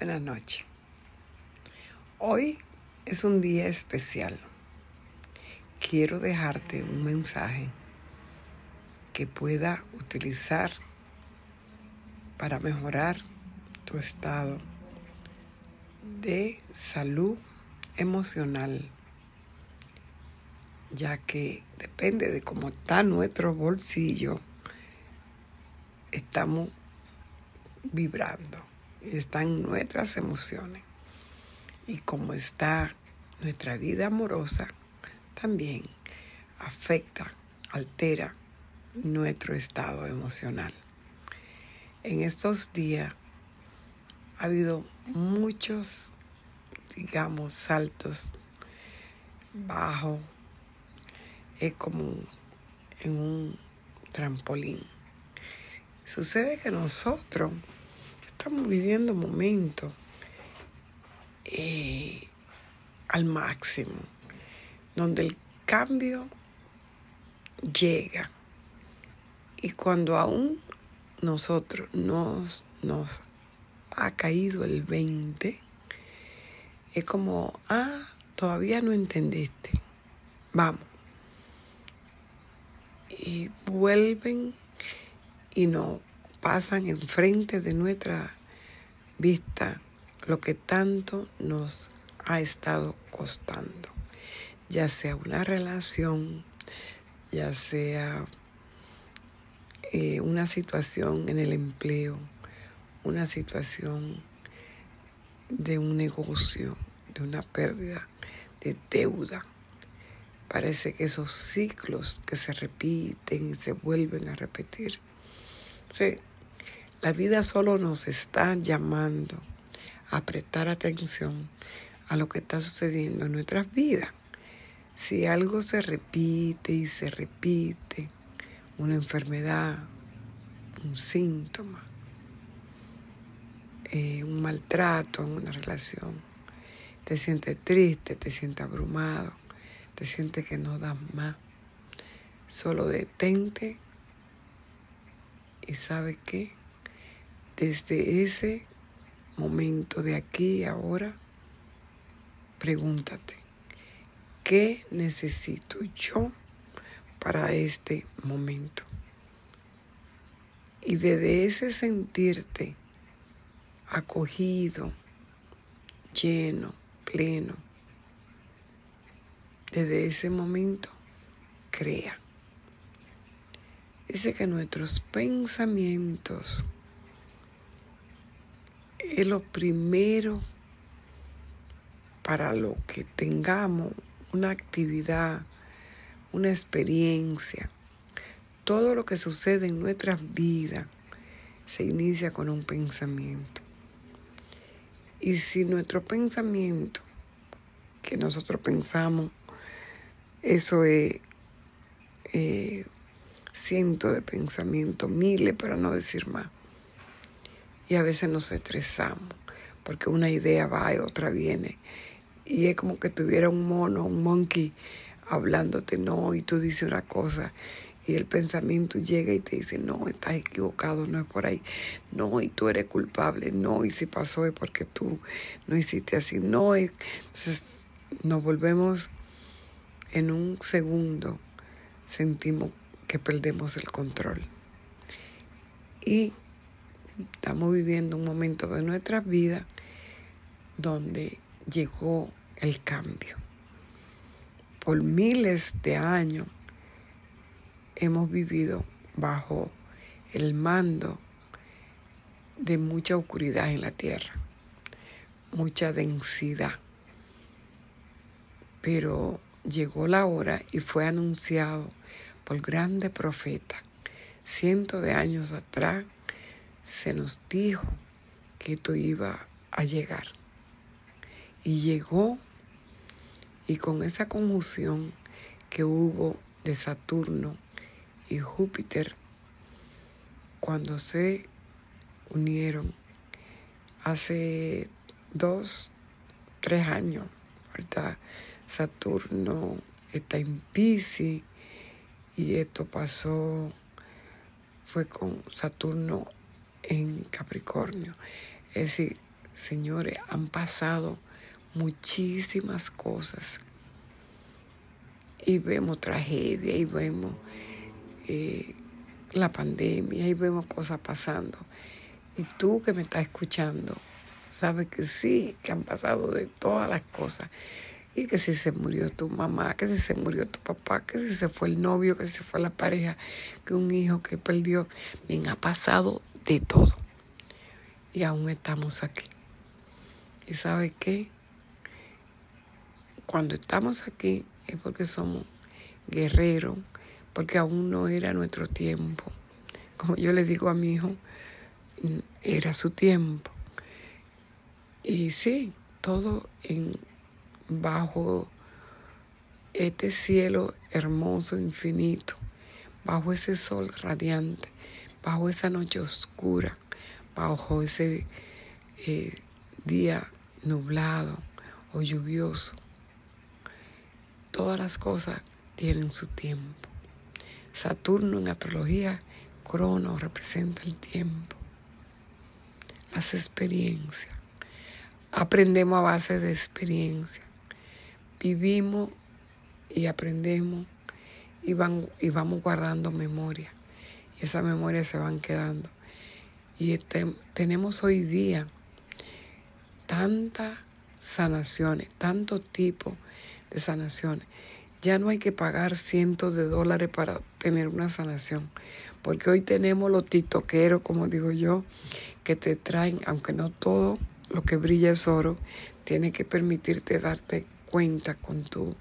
Buenas noches. Hoy es un día especial. Quiero dejarte un mensaje que pueda utilizar para mejorar tu estado de salud emocional, ya que depende de cómo está nuestro bolsillo, estamos vibrando están nuestras emociones. Y como está nuestra vida amorosa, también afecta, altera nuestro estado emocional. En estos días ha habido muchos, digamos, saltos bajos. Es como en un trampolín. Sucede que nosotros estamos viviendo momentos eh, al máximo, donde el cambio llega y cuando aún nosotros nos, nos ha caído el 20, es como, ah, todavía no entendiste, vamos. Y vuelven y nos pasan enfrente de nuestra vista lo que tanto nos ha estado costando, ya sea una relación, ya sea eh, una situación en el empleo, una situación de un negocio, de una pérdida de deuda. Parece que esos ciclos que se repiten y se vuelven a repetir. La vida solo nos está llamando a prestar atención a lo que está sucediendo en nuestras vidas. Si algo se repite y se repite, una enfermedad, un síntoma, eh, un maltrato en una relación, te sientes triste, te sientes abrumado, te sientes que no das más. Solo detente y sabe qué, desde ese momento de aquí y ahora, pregúntate, ¿qué necesito yo para este momento? Y desde ese sentirte acogido, lleno, pleno, desde ese momento, crea. Dice que nuestros pensamientos es lo primero para lo que tengamos una actividad, una experiencia. Todo lo que sucede en nuestras vidas se inicia con un pensamiento. Y si nuestro pensamiento, que nosotros pensamos, eso es eh, cientos de pensamientos, miles para no decir más. Y a veces nos estresamos porque una idea va y otra viene. Y es como que tuviera un mono, un monkey hablándote no y tú dices una cosa y el pensamiento llega y te dice, no, estás equivocado, no es por ahí, no, y tú eres culpable, no, y si pasó es porque tú no hiciste así, no, entonces nos volvemos en un segundo, sentimos que perdemos el control. Y estamos viviendo un momento de nuestra vida donde llegó el cambio. Por miles de años hemos vivido bajo el mando de mucha oscuridad en la tierra, mucha densidad. Pero llegó la hora y fue anunciado por grande profeta. Cientos de años atrás se nos dijo que esto iba a llegar. Y llegó y con esa conjunción que hubo de Saturno y Júpiter, cuando se unieron hace dos, tres años, ¿verdad? Saturno está en Pisces y esto pasó, fue con Saturno en Capricornio. Es decir, Señores, han pasado muchísimas cosas y vemos tragedia y vemos eh, la pandemia y vemos cosas pasando. Y tú que me estás escuchando, sabes que sí, que han pasado de todas las cosas. Y que si se murió tu mamá, que si se murió tu papá, que si se fue el novio, que si se fue la pareja, que un hijo que perdió. Bien, ha pasado de todo. Y aún estamos aquí. ¿Y sabes qué? Cuando estamos aquí es porque somos guerreros, porque aún no era nuestro tiempo. Como yo le digo a mi hijo, era su tiempo. Y sí, todo en bajo este cielo hermoso, infinito, bajo ese sol radiante, bajo esa noche oscura, bajo ese eh, día nublado o lluvioso. Todas las cosas tienen su tiempo. Saturno en astrología, crono representa el tiempo, las experiencias. Aprendemos a base de experiencia. Vivimos y aprendemos y, y vamos guardando memoria. Y esas memorias se van quedando. Y este, tenemos hoy día tantas sanaciones, tanto tipo de sanaciones. Ya no hay que pagar cientos de dólares para tener una sanación, porque hoy tenemos los titoqueros, como digo yo, que te traen, aunque no todo lo que brilla es oro, tiene que permitirte darte cuenta con tu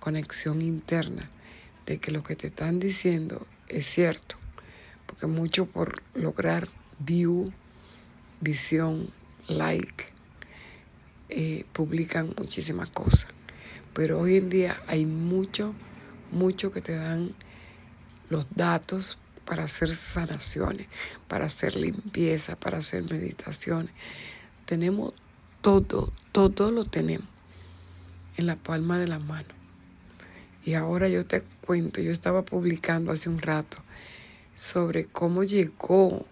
conexión interna de que lo que te están diciendo es cierto, porque mucho por lograr view, visión, like, eh, publican muchísimas cosas. Pero hoy en día hay mucho, mucho que te dan los datos para hacer sanaciones, para hacer limpieza, para hacer meditaciones. Tenemos todo, todo lo tenemos en la palma de la mano. Y ahora yo te cuento, yo estaba publicando hace un rato sobre cómo llegó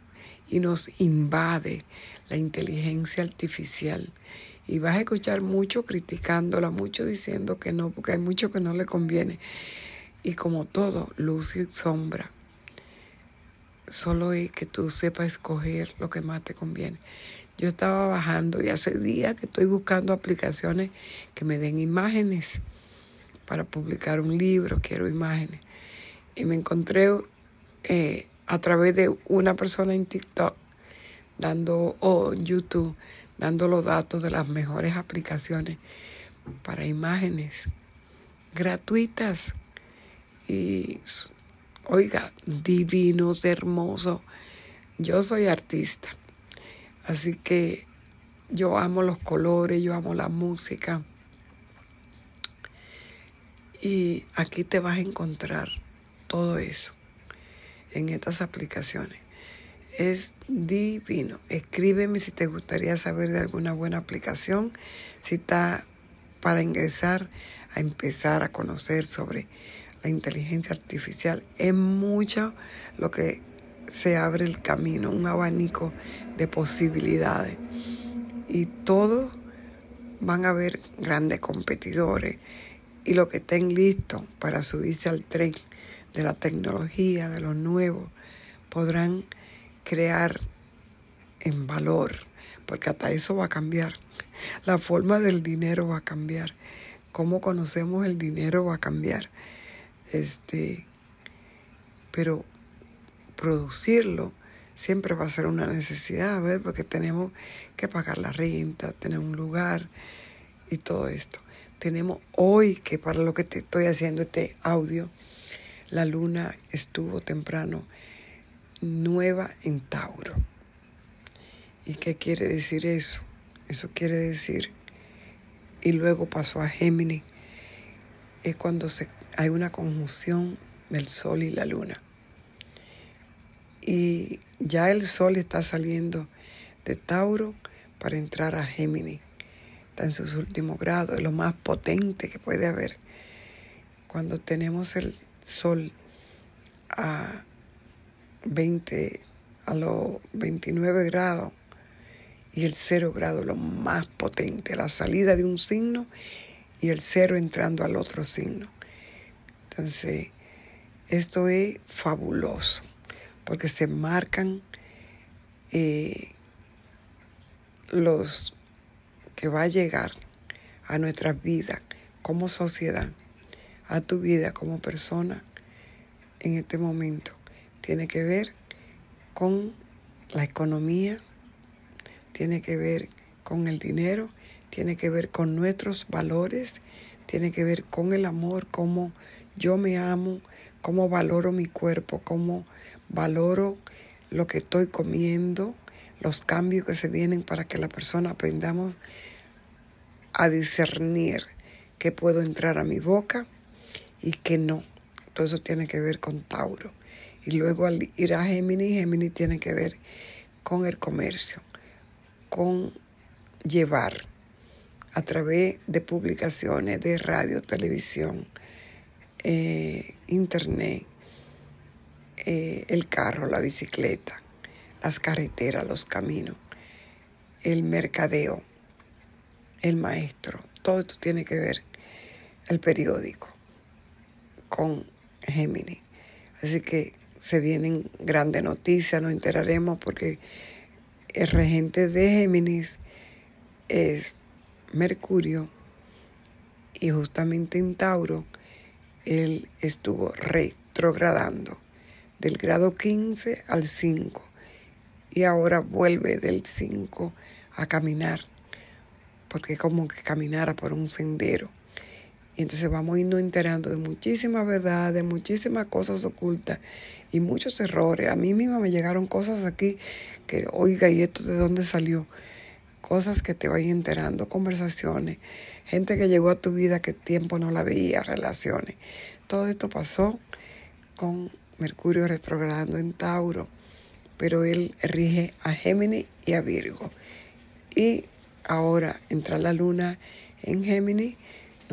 y nos invade la inteligencia artificial. Y vas a escuchar mucho criticándola, mucho diciendo que no, porque hay mucho que no le conviene. Y como todo, luz y sombra. Solo es que tú sepas escoger lo que más te conviene. Yo estaba bajando y hace días que estoy buscando aplicaciones que me den imágenes para publicar un libro, quiero imágenes. Y me encontré eh, a través de una persona en TikTok dando o YouTube dando los datos de las mejores aplicaciones para imágenes gratuitas y oiga, divinos, hermosos. Yo soy artista, así que yo amo los colores, yo amo la música. Y aquí te vas a encontrar todo eso en estas aplicaciones. Es divino. Escríbeme si te gustaría saber de alguna buena aplicación, si está para ingresar a empezar a conocer sobre la inteligencia artificial. Es mucho lo que se abre el camino, un abanico de posibilidades. Y todos van a haber grandes competidores y los que estén listos para subirse al tren de la tecnología, de lo nuevo, podrán crear en valor, porque hasta eso va a cambiar. La forma del dinero va a cambiar. Cómo conocemos el dinero va a cambiar. Este, pero producirlo siempre va a ser una necesidad, porque tenemos que pagar la renta, tener un lugar y todo esto. Tenemos hoy que para lo que te estoy haciendo este audio, la luna estuvo temprano nueva en Tauro. ¿Y qué quiere decir eso? Eso quiere decir, y luego pasó a Géminis, es cuando hay una conjunción del Sol y la Luna. Y ya el Sol está saliendo de Tauro para entrar a Géminis. Está en sus últimos grados, es lo más potente que puede haber. Cuando tenemos el sol a 20, a los 29 grados y el cero grado lo más potente, la salida de un signo y el cero entrando al otro signo. Entonces, esto es fabuloso porque se marcan eh, los que va a llegar a nuestra vida como sociedad, a tu vida como persona en este momento. Tiene que ver con la economía, tiene que ver con el dinero, tiene que ver con nuestros valores, tiene que ver con el amor, cómo yo me amo, cómo valoro mi cuerpo, cómo valoro lo que estoy comiendo, los cambios que se vienen para que la persona aprendamos a discernir qué puedo entrar a mi boca y qué no. Todo eso tiene que ver con Tauro. Y luego al ir a Géminis, Géminis tiene que ver con el comercio, con llevar a través de publicaciones, de radio, televisión, eh, internet, eh, el carro, la bicicleta, las carreteras, los caminos, el mercadeo, el maestro, todo esto tiene que ver, el periódico, con Géminis. Así que se vienen grandes noticias, nos enteraremos porque el regente de Géminis es Mercurio y justamente en Tauro él estuvo retrogradando del grado 15 al 5 y ahora vuelve del 5 a caminar porque como que caminara por un sendero. Y entonces vamos a irnos enterando de muchísimas verdades, de muchísimas cosas ocultas y muchos errores. A mí misma me llegaron cosas aquí que, oiga, ¿y esto de dónde salió? Cosas que te vayan enterando, conversaciones, gente que llegó a tu vida que tiempo no la veía, relaciones. Todo esto pasó con Mercurio retrogradando en Tauro, pero él rige a Géminis y a Virgo. Y ahora entra la luna en Géminis,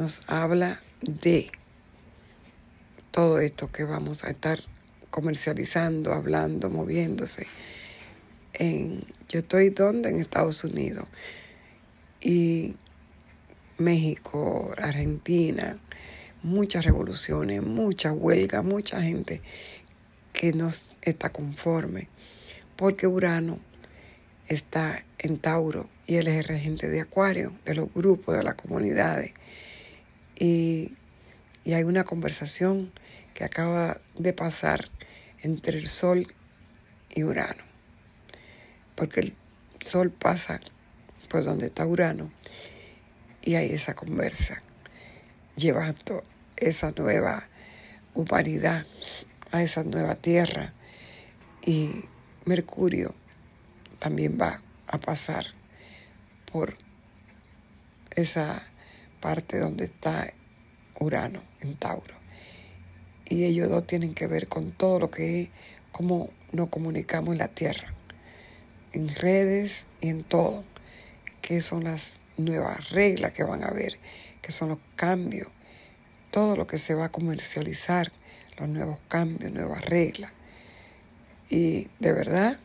nos habla de todo esto que vamos a estar comercializando, hablando, moviéndose. En, yo estoy donde? En Estados Unidos. Y México, Argentina, muchas revoluciones, mucha huelga, mucha gente que no está conforme, porque Urano está en Tauro y él es el regente de Acuario, de los grupos, de las comunidades. Y, hay una conversación que acaba de pasar entre el Sol y Urano, porque el Sol pasa por donde está Urano y hay esa conversa llevando esa nueva humanidad a esa nueva tierra. Y Mercurio también va a pasar por esa parte donde está Urano en Tauro. Y ellos dos tienen que ver con todo lo que es cómo nos comunicamos en la Tierra, en redes y en todo, que son las nuevas reglas que van a haber, que son los cambios, todo lo que se va a comercializar, los nuevos cambios, nuevas reglas. Y de verdad,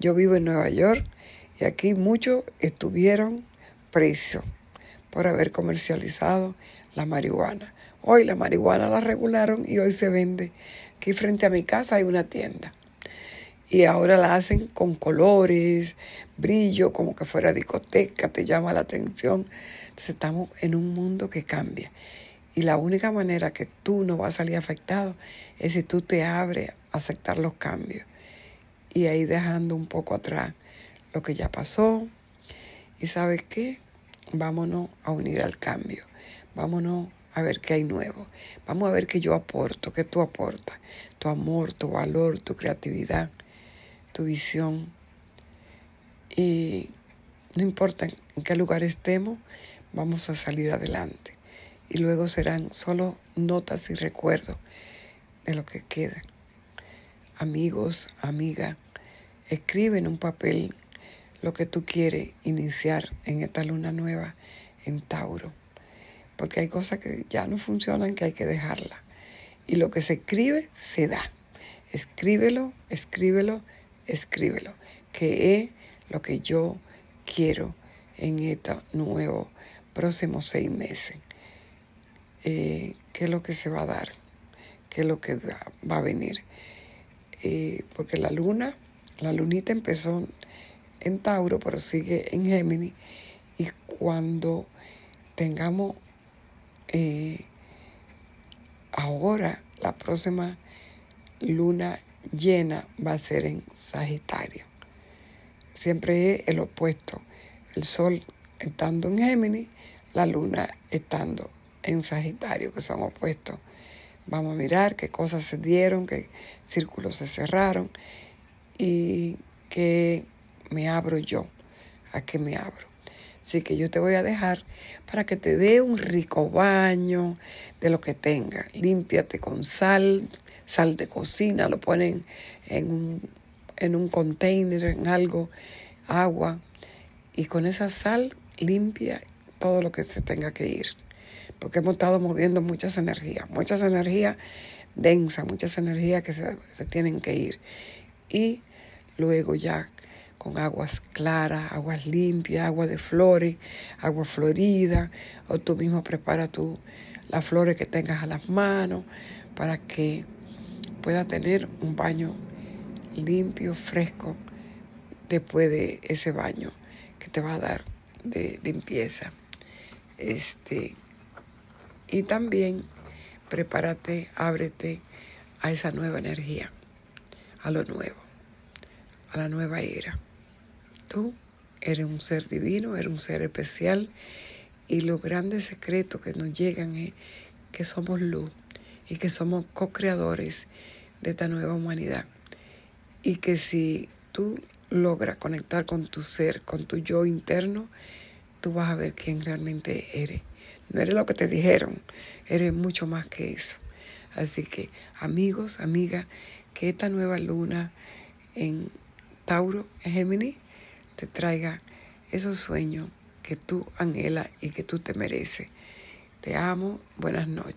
yo vivo en Nueva York y aquí muchos estuvieron presos por haber comercializado la marihuana. Hoy la marihuana la regularon y hoy se vende. Aquí frente a mi casa hay una tienda. Y ahora la hacen con colores, brillo, como que fuera discoteca, te llama la atención. Entonces estamos en un mundo que cambia. Y la única manera que tú no vas a salir afectado es si tú te abres a aceptar los cambios. Y ahí dejando un poco atrás lo que ya pasó. Y sabes qué? Vámonos a unir al cambio. Vámonos a ver qué hay nuevo. Vamos a ver qué yo aporto, qué tú aportas. Tu amor, tu valor, tu creatividad tu visión. Y no importa en qué lugar estemos, vamos a salir adelante. Y luego serán solo notas y recuerdos de lo que queda. Amigos, amiga, escribe en un papel lo que tú quieres iniciar en esta luna nueva en Tauro. Porque hay cosas que ya no funcionan que hay que dejarla. Y lo que se escribe, se da. Escríbelo, escríbelo, escríbelo, que es lo que yo quiero en estos nuevos próximos seis meses. Eh, ¿Qué es lo que se va a dar? ¿Qué es lo que va, a venir? Eh, porque la luna, la lunita empezó en Tauro, pero sigue en Géminis. Y cuando tengamos eh, ahora la próxima luna llena va a ser en Sagitario. Siempre es el opuesto. El sol estando en Géminis, la luna estando en Sagitario, que son opuestos. Vamos a mirar qué cosas se dieron, qué círculos se cerraron y qué me abro yo, a qué me abro. Así que yo te voy a dejar para que te dé un rico baño de lo que tenga. Límpiate con sal, sal de cocina, lo ponen en un, en un container, en algo, agua. Y con esa sal limpia todo lo que se tenga que ir. Porque hemos estado moviendo muchas energías, muchas energías densas, muchas energías que se, se tienen que ir. Y luego ya con aguas claras, aguas limpias, agua de flores, agua florida, o tú mismo prepara tú las flores que tengas a las manos para que pueda tener un baño limpio, fresco, después de ese baño que te va a dar de limpieza. Este, y también prepárate, ábrete a esa nueva energía, a lo nuevo, a la nueva era. Tú eres un ser divino, eres un ser especial y los grandes secretos que nos llegan es que somos luz y que somos co-creadores de esta nueva humanidad. Y que si tú logras conectar con tu ser, con tu yo interno, tú vas a ver quién realmente eres. No eres lo que te dijeron, eres mucho más que eso. Así que amigos, amigas, que esta nueva luna en Tauro, en Géminis, te traiga esos sueños que tú anhelas y que tú te mereces. Te amo, buenas noches.